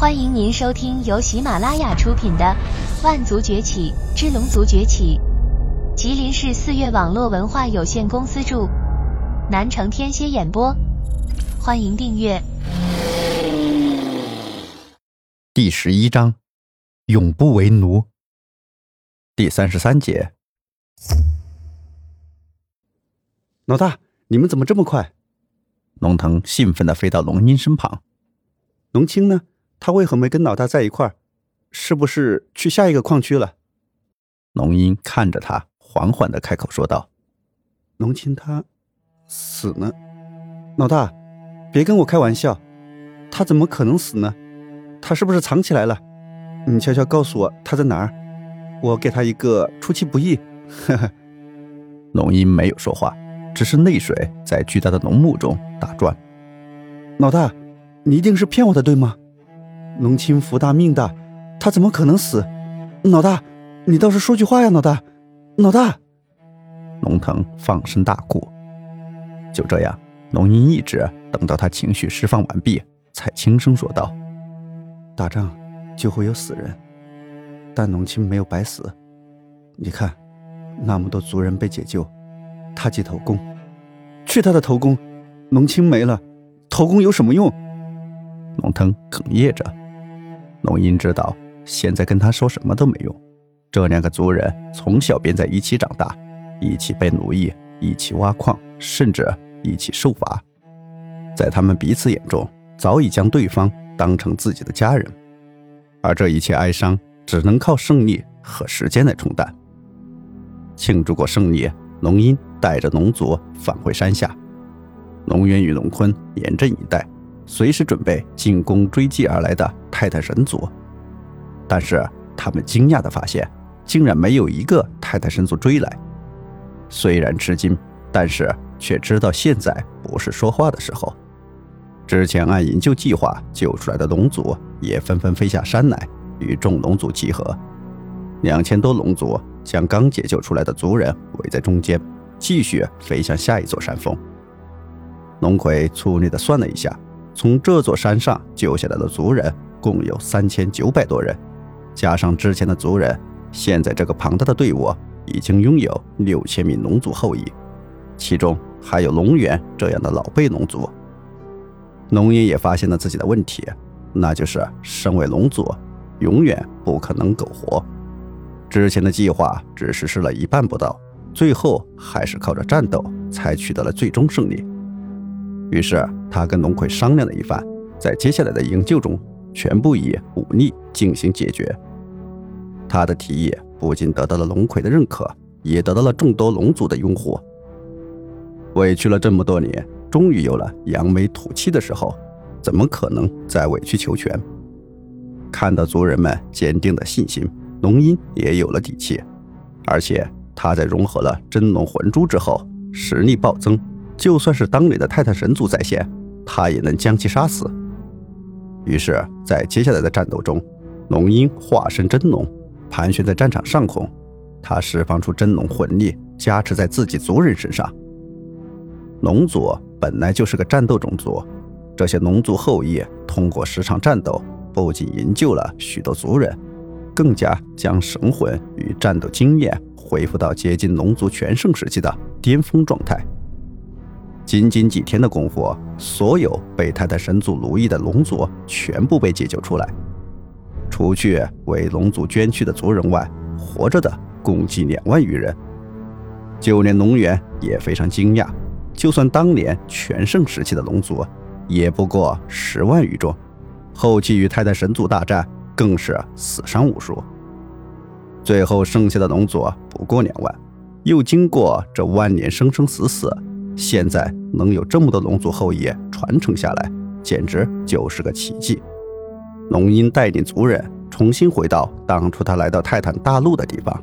欢迎您收听由喜马拉雅出品的《万族崛起之龙族崛起》，吉林市四月网络文化有限公司著，南城天蝎演播。欢迎订阅。第十一章，永不为奴。第三十三节。老大，你们怎么这么快？龙腾兴奋的飞到龙音身旁。龙青呢？他为何没跟老大在一块儿？是不是去下一个矿区了？龙音看着他，缓缓的开口说道：“龙青他死呢？老大，别跟我开玩笑，他怎么可能死呢？他是不是藏起来了？你悄悄告诉我他在哪儿，我给他一个出其不意。”呵呵。龙音没有说话，只是泪水在巨大的浓雾中打转。老大，你一定是骗我的，对吗？龙青福大命大，他怎么可能死？老大，你倒是说句话呀！老大，老大，龙腾放声大哭。就这样，龙吟一直等到他情绪释放完毕，才轻声说道：“打仗就会有死人，但龙青没有白死。你看，那么多族人被解救，他记头功，去他的头功！龙青没了，头功有什么用？”龙腾哽咽着。龙吟知道，现在跟他说什么都没用。这两个族人从小便在一起长大，一起被奴役，一起挖矿，甚至一起受罚。在他们彼此眼中，早已将对方当成自己的家人。而这一切哀伤，只能靠胜利和时间来冲淡。庆祝过胜利，龙吟带着龙族返回山下。龙渊与龙坤严阵以待。随时准备进攻追击而来的泰坦神族，但是他们惊讶地发现，竟然没有一个泰坦神族追来。虽然吃惊，但是却知道现在不是说话的时候。之前按营救计划救出来的龙族也纷纷飞下山来，与众龙族集合。两千多龙族将刚解救出来的族人围在中间，继续飞向下一座山峰。龙葵粗略地算了一下。从这座山上救下来的族人共有三千九百多人，加上之前的族人，现在这个庞大的队伍已经拥有六千名龙族后裔，其中还有龙源这样的老辈龙族。龙爷也发现了自己的问题，那就是身为龙族，永远不可能苟活。之前的计划只实施了一半不到，最后还是靠着战斗才取得了最终胜利。于是他跟龙葵商量了一番，在接下来的营救中，全部以武力进行解决。他的提议不仅得到了龙葵的认可，也得到了众多龙族的拥护。委屈了这么多年，终于有了扬眉吐气的时候，怎么可能再委曲求全？看到族人们坚定的信心，龙音也有了底气。而且他在融合了真龙魂珠之后，实力暴增。就算是当年的泰坦神族在线，他也能将其杀死。于是，在接下来的战斗中，龙鹰化身真龙，盘旋在战场上空，他释放出真龙魂力，加持在自己族人身上。龙族本来就是个战斗种族，这些龙族后裔通过十场战斗，不仅营救了许多族人，更加将神魂与战斗经验恢复到接近龙族全盛时期的巅峰状态。仅仅几天的功夫，所有被泰坦神族奴役的龙族全部被解救出来。除去为龙族捐躯的族人外，活着的共计两万余人。就连龙元也非常惊讶，就算当年全盛时期的龙族，也不过十万余众，后期与太太神族大战，更是死伤无数。最后剩下的龙族不过两万，又经过这万年生生死死。现在能有这么多龙族后裔传承下来，简直就是个奇迹。龙鹰带领族人重新回到当初他来到泰坦大陆的地方，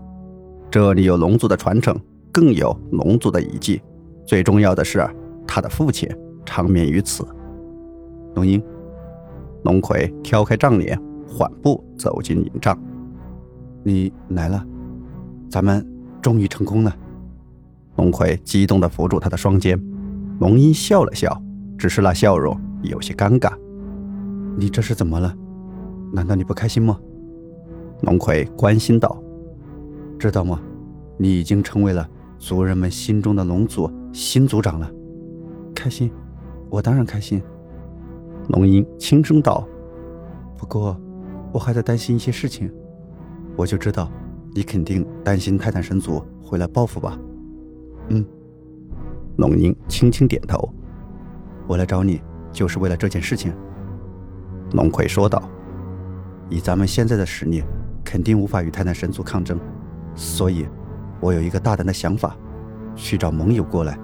这里有龙族的传承，更有龙族的遗迹。最重要的是，他的父亲长眠于此。龙鹰，龙葵挑开帐帘，缓步走进营帐。你来了，咱们终于成功了。龙葵激动地扶住他的双肩，龙音笑了笑，只是那笑容有些尴尬。你这是怎么了？难道你不开心吗？龙葵关心道：“知道吗？你已经成为了族人们心中的龙族新族长了。开心，我当然开心。”龙吟轻声道：“不过，我还在担心一些事情。我就知道，你肯定担心泰坦神族会来报复吧？”嗯。龙鹰轻轻点头：“我来找你，就是为了这件事情。”龙葵说道：“以咱们现在的实力。”肯定无法与泰坦神族抗争，所以，我有一个大胆的想法，去找盟友过来，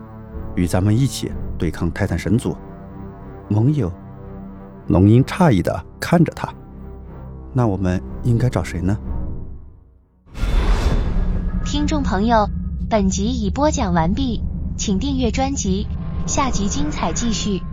与咱们一起对抗泰坦神族。盟友，龙鹰诧异的看着他，那我们应该找谁呢？听众朋友，本集已播讲完毕，请订阅专辑，下集精彩继续。